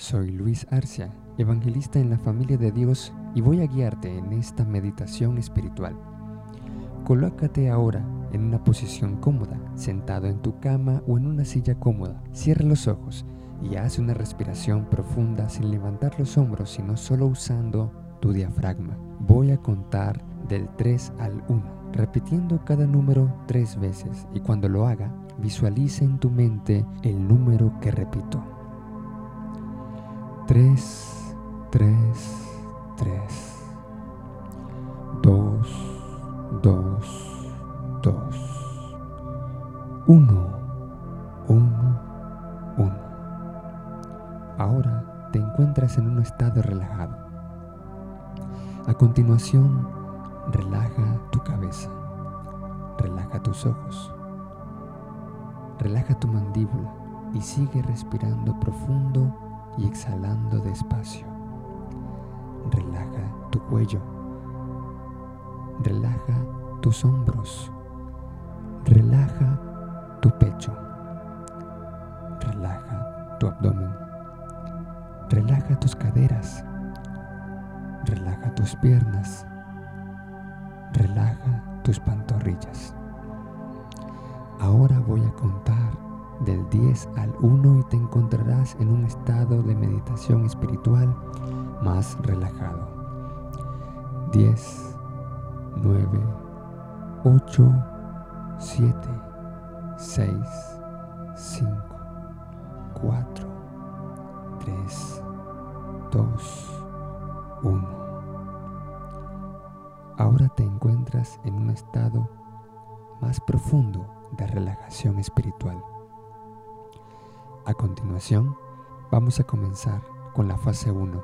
Soy Luis Arcia, evangelista en la familia de Dios y voy a guiarte en esta meditación espiritual. Colócate ahora en una posición cómoda, sentado en tu cama o en una silla cómoda. Cierra los ojos y haz una respiración profunda sin levantar los hombros, sino solo usando tu diafragma. Voy a contar del 3 al 1, repitiendo cada número tres veces y cuando lo haga, visualiza en tu mente el número que repito. 3, 3, 3. 2, 2, 2. 1, 1, 1. Ahora te encuentras en un estado relajado. A continuación, relaja tu cabeza, relaja tus ojos, relaja tu mandíbula y sigue respirando profundo y exhalando despacio. Relaja tu cuello. Relaja tus hombros. Relaja tu pecho. Relaja tu abdomen. Relaja tus caderas. Relaja tus piernas. Relaja tus pantorrillas. Ahora voy a contar del 10 al 1 y te encontrarás en un estado de meditación espiritual más relajado. 10, 9, 8, 7, 6, 5, 4, 3, 2, 1. Ahora te encuentras en un estado más profundo de relajación espiritual. A continuación, vamos a comenzar con la fase 1,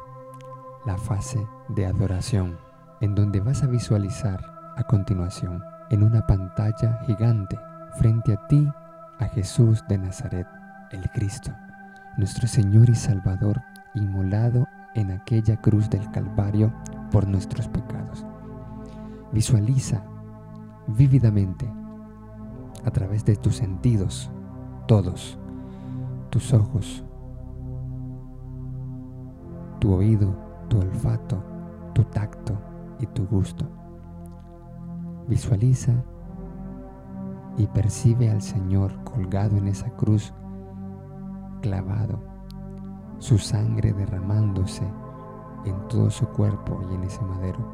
la fase de adoración, en donde vas a visualizar a continuación en una pantalla gigante frente a ti a Jesús de Nazaret, el Cristo, nuestro Señor y Salvador, inmolado en aquella cruz del Calvario por nuestros pecados. Visualiza vívidamente a través de tus sentidos, todos, tus ojos, tu oído, tu olfato, tu tacto y tu gusto. Visualiza y percibe al Señor colgado en esa cruz, clavado, su sangre derramándose en todo su cuerpo y en ese madero,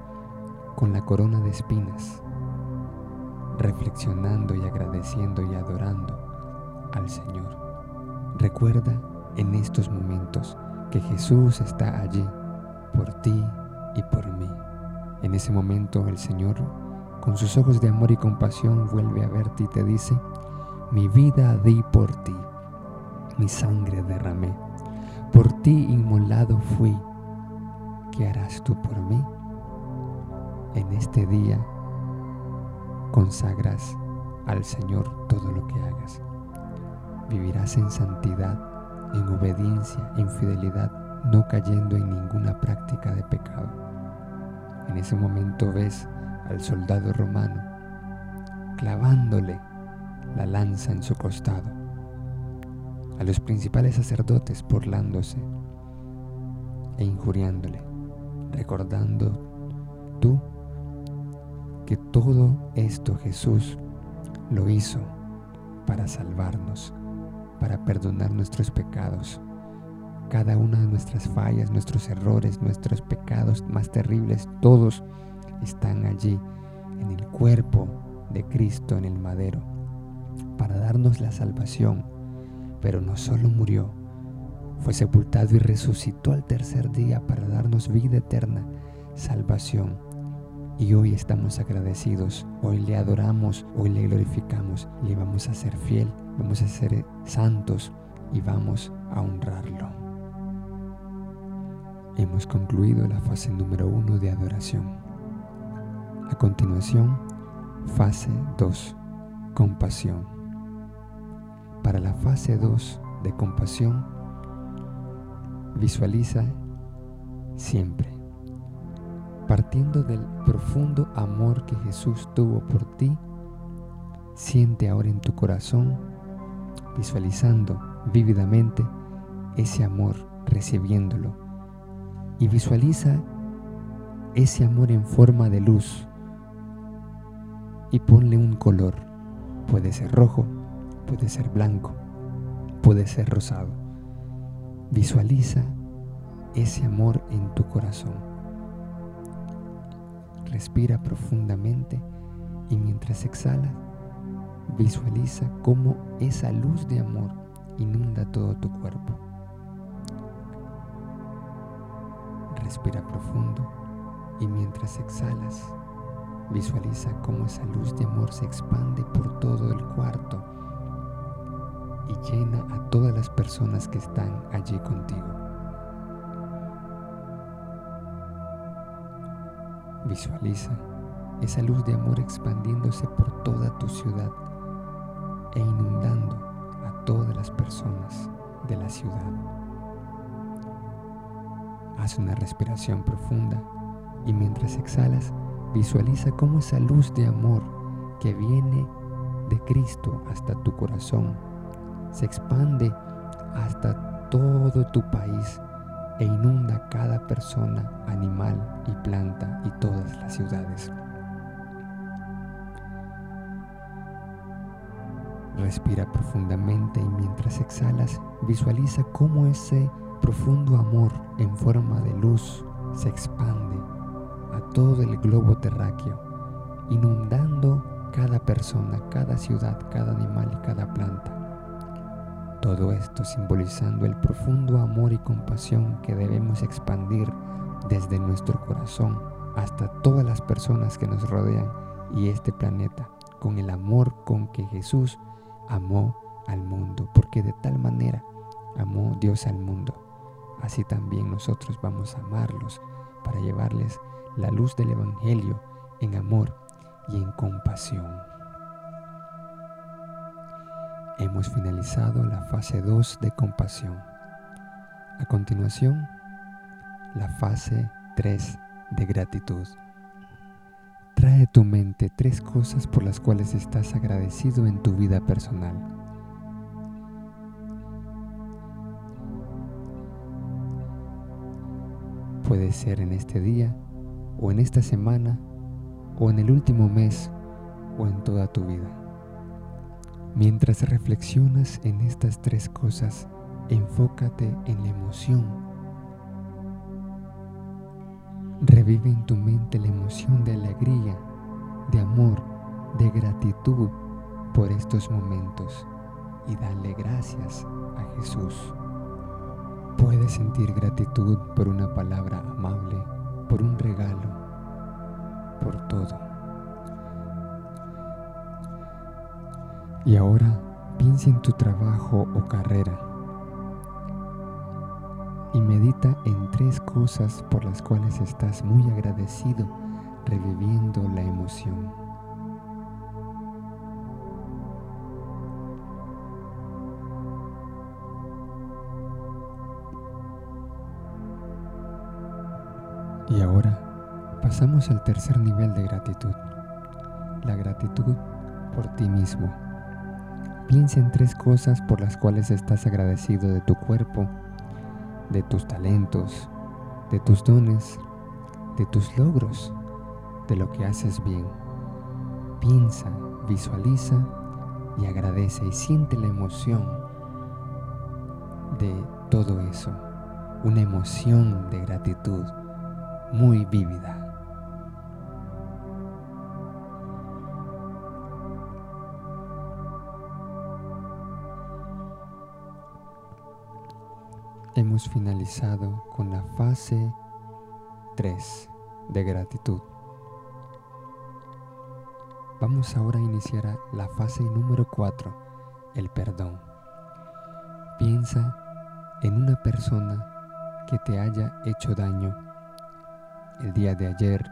con la corona de espinas, reflexionando y agradeciendo y adorando al Señor. Recuerda en estos momentos que Jesús está allí por ti y por mí. En ese momento el Señor, con sus ojos de amor y compasión, vuelve a verte y te dice, mi vida di por ti, mi sangre derramé, por ti inmolado fui, ¿qué harás tú por mí? En este día consagras al Señor todo lo que hagas vivirás en santidad, en obediencia, en fidelidad, no cayendo en ninguna práctica de pecado. En ese momento ves al soldado romano clavándole la lanza en su costado, a los principales sacerdotes burlándose e injuriándole, recordando tú que todo esto Jesús lo hizo para salvarnos para perdonar nuestros pecados. Cada una de nuestras fallas, nuestros errores, nuestros pecados más terribles, todos están allí en el cuerpo de Cristo en el madero para darnos la salvación. Pero no solo murió, fue sepultado y resucitó al tercer día para darnos vida eterna, salvación. Y hoy estamos agradecidos, hoy le adoramos, hoy le glorificamos, le vamos a ser fiel vamos a ser santos y vamos a honrarlo. Hemos concluido la fase número uno de adoración. A continuación, fase 2, compasión. Para la fase 2 de compasión, visualiza siempre, partiendo del profundo amor que Jesús tuvo por ti, siente ahora en tu corazón visualizando vívidamente ese amor recibiéndolo y visualiza ese amor en forma de luz y ponle un color. Puede ser rojo, puede ser blanco, puede ser rosado. Visualiza ese amor en tu corazón. Respira profundamente y mientras exhala, visualiza cómo esa luz de amor inunda todo tu cuerpo. Respira profundo y mientras exhalas, visualiza cómo esa luz de amor se expande por todo el cuarto y llena a todas las personas que están allí contigo. Visualiza esa luz de amor expandiéndose por toda tu ciudad e inundando a todas las personas de la ciudad. Haz una respiración profunda y mientras exhalas, visualiza cómo esa luz de amor que viene de Cristo hasta tu corazón se expande hasta todo tu país e inunda cada persona, animal y planta y todas las ciudades. Respira profundamente y mientras exhalas, visualiza cómo ese profundo amor en forma de luz se expande a todo el globo terráqueo, inundando cada persona, cada ciudad, cada animal y cada planta. Todo esto simbolizando el profundo amor y compasión que debemos expandir desde nuestro corazón hasta todas las personas que nos rodean y este planeta, con el amor con que Jesús amó al mundo, porque de tal manera amó Dios al mundo. Así también nosotros vamos a amarlos para llevarles la luz del Evangelio en amor y en compasión. Hemos finalizado la fase 2 de compasión. A continuación, la fase 3 de gratitud. Trae a tu mente tres cosas por las cuales estás agradecido en tu vida personal. Puede ser en este día, o en esta semana, o en el último mes, o en toda tu vida. Mientras reflexionas en estas tres cosas, enfócate en la emoción Revive en tu mente la emoción de alegría, de amor, de gratitud por estos momentos y dale gracias a Jesús. Puedes sentir gratitud por una palabra amable, por un regalo, por todo. Y ahora piensa en tu trabajo o carrera y medita en tres cosas por las cuales estás muy agradecido, reviviendo la emoción. Y ahora pasamos al tercer nivel de gratitud, la gratitud por ti mismo. Piensa en tres cosas por las cuales estás agradecido de tu cuerpo, de tus talentos, de tus dones, de tus logros, de lo que haces bien. Piensa, visualiza y agradece y siente la emoción de todo eso. Una emoción de gratitud muy vívida. Hemos finalizado con la fase 3 de gratitud. Vamos ahora a iniciar la fase número 4, el perdón. Piensa en una persona que te haya hecho daño el día de ayer,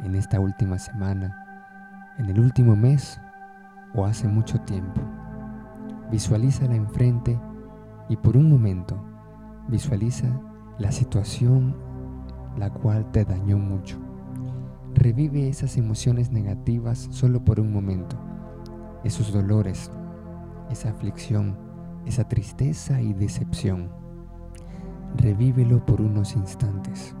en esta última semana, en el último mes o hace mucho tiempo. Visualízala enfrente y por un momento Visualiza la situación la cual te dañó mucho. Revive esas emociones negativas solo por un momento, esos dolores, esa aflicción, esa tristeza y decepción. revívelo por unos instantes.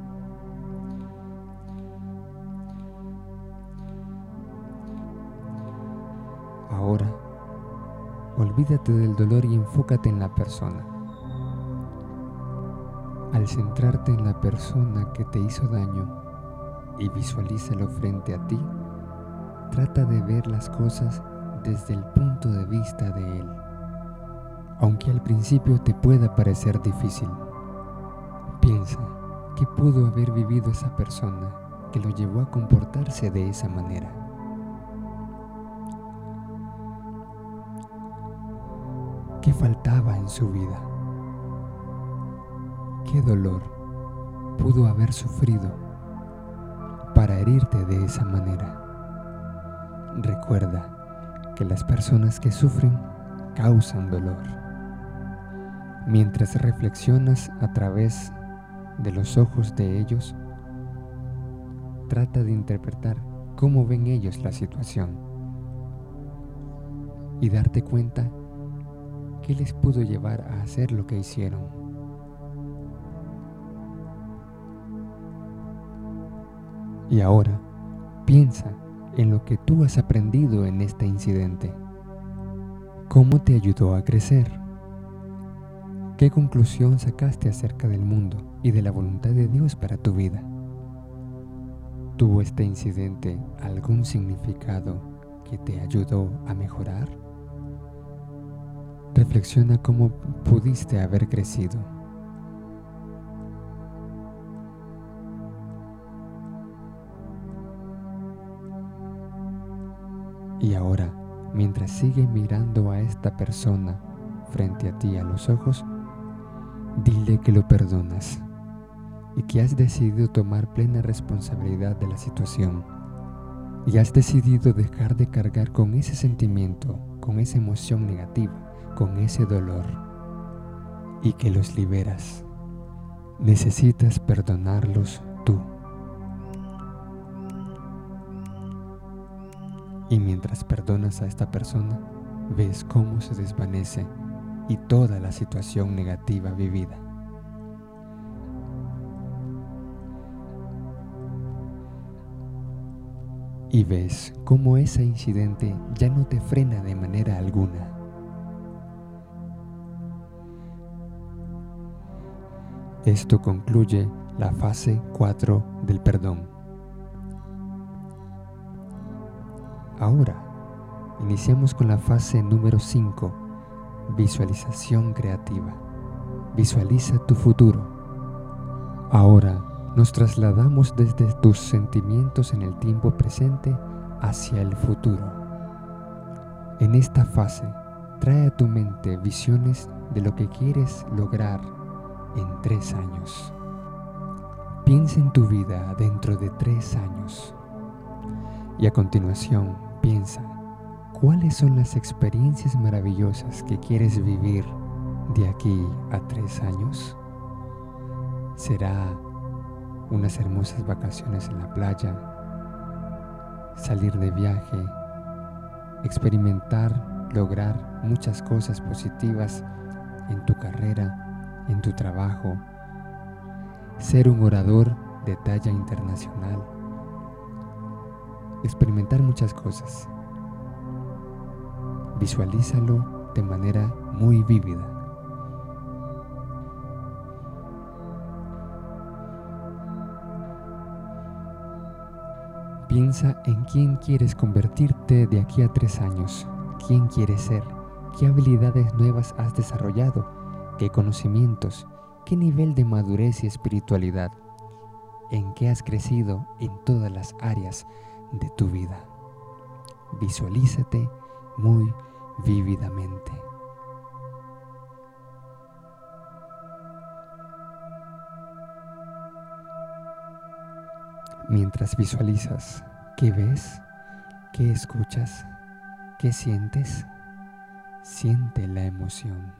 Ahora, olvídate del dolor y enfócate en la persona. Al centrarte en la persona que te hizo daño y visualízalo frente a ti, trata de ver las cosas desde el punto de vista de él, aunque al principio te pueda parecer difícil. Piensa, ¿qué pudo haber vivido esa persona que lo llevó a comportarse de esa manera? ¿Qué faltaba en su vida? ¿Qué dolor pudo haber sufrido para herirte de esa manera? Recuerda que las personas que sufren causan dolor. Mientras reflexionas a través de los ojos de ellos, trata de interpretar cómo ven ellos la situación y darte cuenta qué les pudo llevar a hacer lo que hicieron. Y ahora piensa en lo que tú has aprendido en este incidente. ¿Cómo te ayudó a crecer? ¿Qué conclusión sacaste acerca del mundo y de la voluntad de Dios para tu vida? ¿Tuvo este incidente algún significado que te ayudó a mejorar? Reflexiona cómo pudiste haber crecido Y ahora, mientras sigue mirando a esta persona frente a ti a los ojos, dile que lo perdonas y que has decidido tomar plena responsabilidad de la situación y has decidido dejar de cargar con ese sentimiento, con esa emoción negativa, con ese dolor y que los liberas. Necesitas perdonarlos Y mientras perdonas a esta persona, ves cómo se desvanece y toda la situación negativa vivida. Y ves cómo ese incidente ya no te frena de manera alguna. Esto concluye la fase 4 del perdón. Ahora, iniciamos con la fase número 5, visualización creativa. Visualiza tu futuro. Ahora nos trasladamos desde tus sentimientos en el tiempo presente hacia el futuro. En esta fase, trae a tu mente visiones de lo que quieres lograr en tres años. Piensa en tu vida dentro de tres años. Y a continuación, piensa, ¿cuáles son las experiencias maravillosas que quieres vivir de aquí a tres años? ¿Será unas hermosas vacaciones en la playa, salir de viaje, experimentar, lograr muchas cosas positivas en tu carrera, en tu trabajo, ser un orador de talla internacional, experimentar muchas cosas. Visualízalo de manera muy vívida. Piensa en quién quieres convertirte de aquí a tres años, quién quieres ser, qué habilidades nuevas has desarrollado, qué conocimientos, qué nivel de madurez y espiritualidad, en qué has crecido en todas las áreas de tu vida. Visualízate muy vívidamente. Mientras visualizas, ¿qué ves? ¿Qué escuchas? ¿Qué sientes? Siente la emoción.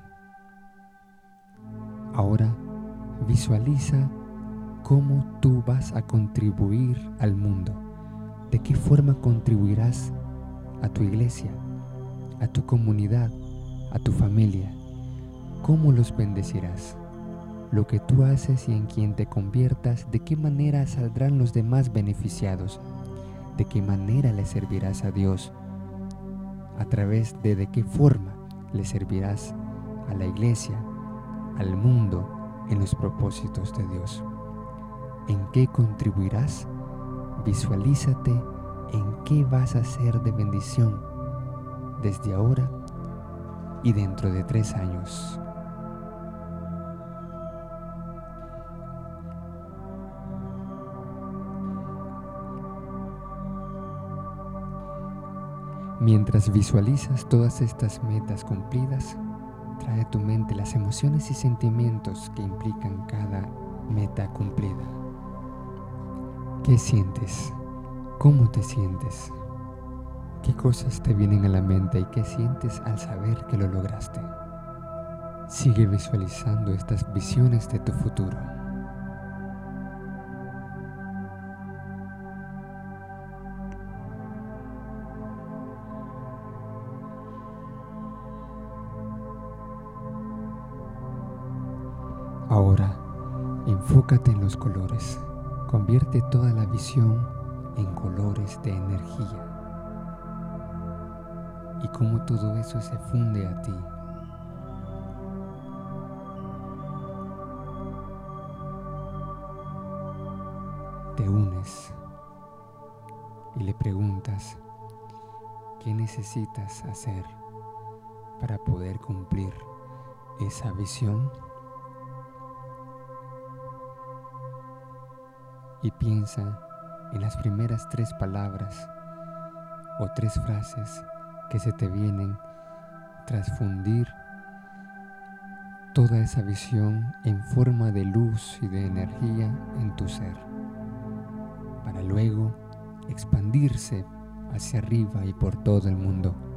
Ahora visualiza cómo tú vas a contribuir al mundo ¿De qué forma contribuirás a tu iglesia, a tu comunidad, a tu familia? ¿Cómo los bendecirás? lo que tú haces y en quien te conviertas, de qué manera saldrán los demás beneficiados, de qué manera le servirás a Dios, a través de de qué forma le servirás a la iglesia, al mundo, en los propósitos de Dios. ¿En qué contribuirás? Visualízate en qué vas a ser de bendición desde ahora y dentro de tres años. Mientras visualizas todas estas metas cumplidas, trae a tu mente las emociones y sentimientos que implican cada meta cumplida. ¿Qué sientes? ¿Cómo te sientes? ¿Qué cosas te vienen a la mente y qué sientes al saber que lo lograste? Sigue visualizando estas visiones de tu futuro. Ahora, enfócate en los colores. Convierte toda la visión en colores de energía. Y cómo todo eso se funde a ti. Te unes y le preguntas, ¿qué necesitas hacer para poder cumplir esa visión? Y piensa en las primeras tres palabras o tres frases que se te vienen tras fundir toda esa visión en forma de luz y de energía en tu ser, para luego expandirse hacia arriba y por todo el mundo.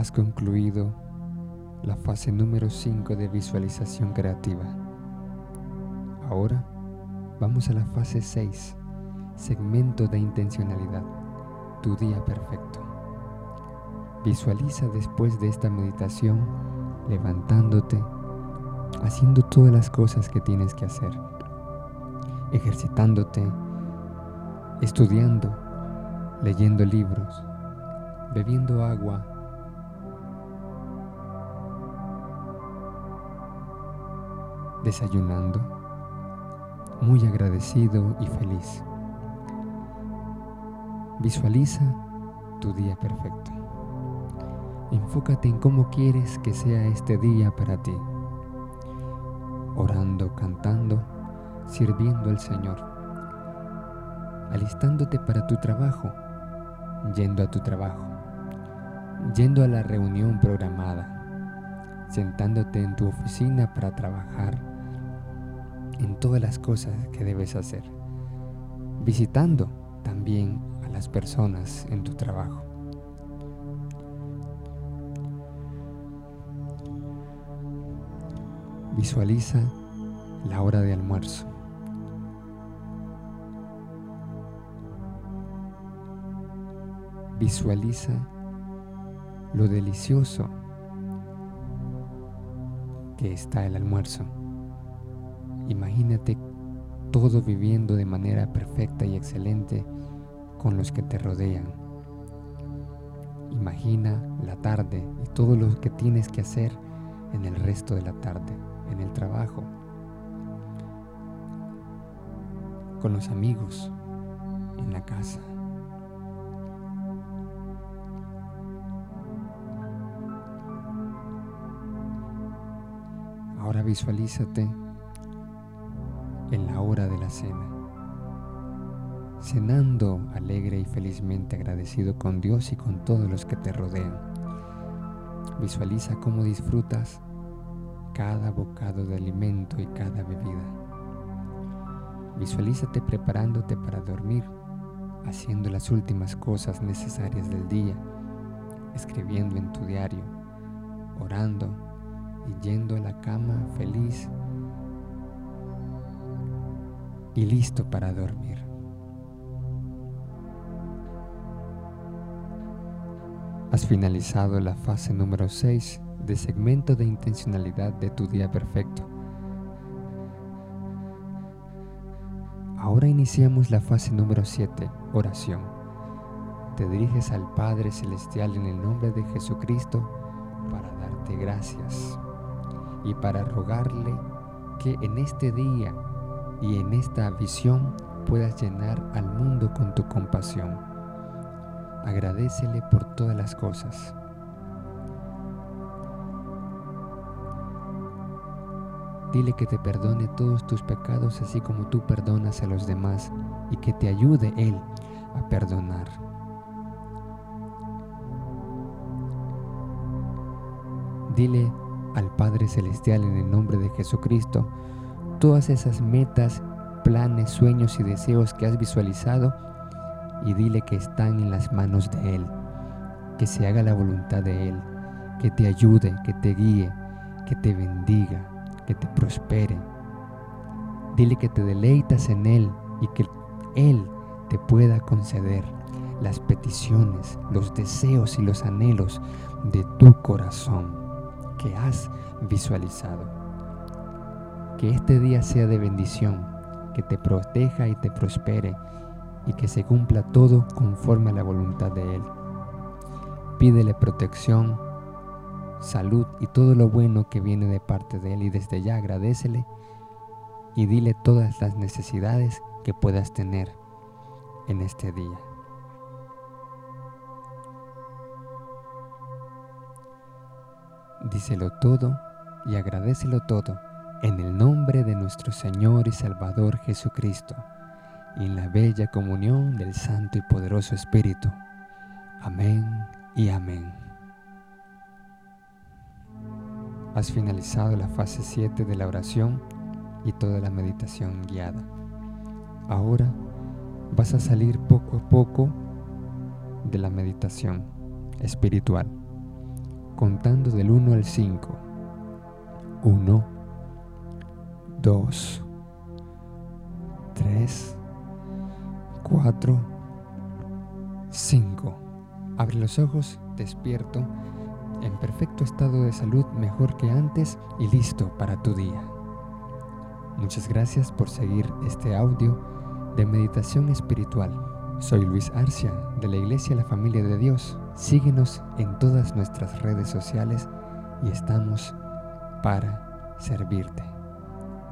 Has concluido la fase número 5 de visualización creativa. Ahora vamos a la fase 6, segmento de intencionalidad, tu día perfecto. Visualiza después de esta meditación levantándote, haciendo todas las cosas que tienes que hacer, ejercitándote, estudiando, leyendo libros, bebiendo agua desayunando, muy agradecido y feliz. Visualiza tu día perfecto. Enfócate en cómo quieres que sea este día para ti. Orando, cantando, sirviendo al Señor. Alistándote para tu trabajo, yendo a tu trabajo, yendo a la reunión programada, sentándote en tu oficina para trabajar en todas las cosas que debes hacer, visitando también a las personas en tu trabajo. Visualiza la hora de almuerzo. Visualiza lo delicioso que está el almuerzo. Imagínate todo viviendo de manera perfecta y excelente con los que te rodean. Imagina la tarde y todo lo que tienes que hacer en el resto de la tarde, en el trabajo, con los amigos, en la casa. Ahora visualízate en la hora de la cena, cenando alegre y felizmente agradecido con Dios y con todos los que te rodean. Visualiza cómo disfrutas cada bocado de alimento y cada bebida. Visualízate preparándote para dormir, haciendo las últimas cosas necesarias del día, escribiendo en tu diario, orando y yendo a la cama feliz y listo para dormir. Has finalizado la fase número 6 de segmento de intencionalidad de tu día perfecto. Ahora iniciamos la fase número 7, oración. Te diriges al Padre Celestial en el nombre de Jesucristo para darte gracias y para rogarle que en este día y en esta visión puedas llenar al mundo con tu compasión agradecele por todas las cosas. Dile que te perdone todos tus pecados así como tú perdonas a los demás y que te ayude Él a perdonar. Dile al Padre Celestial en el nombre de Jesucristo todas esas metas, planes, sueños y deseos que has visualizado y dile que están en las manos de Él, que se haga la voluntad de Él, que te ayude, que te guíe, que te bendiga, que te prospere. Dile que te deleitas en Él y que Él te pueda conceder las peticiones, los deseos y los anhelos de tu corazón que has visualizado. Que este día sea de bendición, que te proteja y te prospere y que se cumpla todo conforme a la voluntad de Él. Pídele protección, salud y todo lo bueno que viene de parte de Él y desde ya agradecele y dile todas las necesidades que puedas tener en este día. Díselo todo y agradecelo todo en el nombre de nuestro Señor y Salvador Jesucristo y en la bella comunión del Santo y Poderoso Espíritu. Amén y amén. Has finalizado la fase 7 de la oración y toda la meditación guiada. Ahora vas a salir poco a poco de la meditación espiritual, contando del 1 al 5. 1, 2, 3, 4, 5. Abre los ojos, despierto, en perfecto estado de salud, mejor que antes y listo para tu día. Muchas gracias por seguir este audio de meditación espiritual. Soy Luis Arcia de la Iglesia La Familia de Dios. Síguenos en todas nuestras redes sociales y estamos para servirte.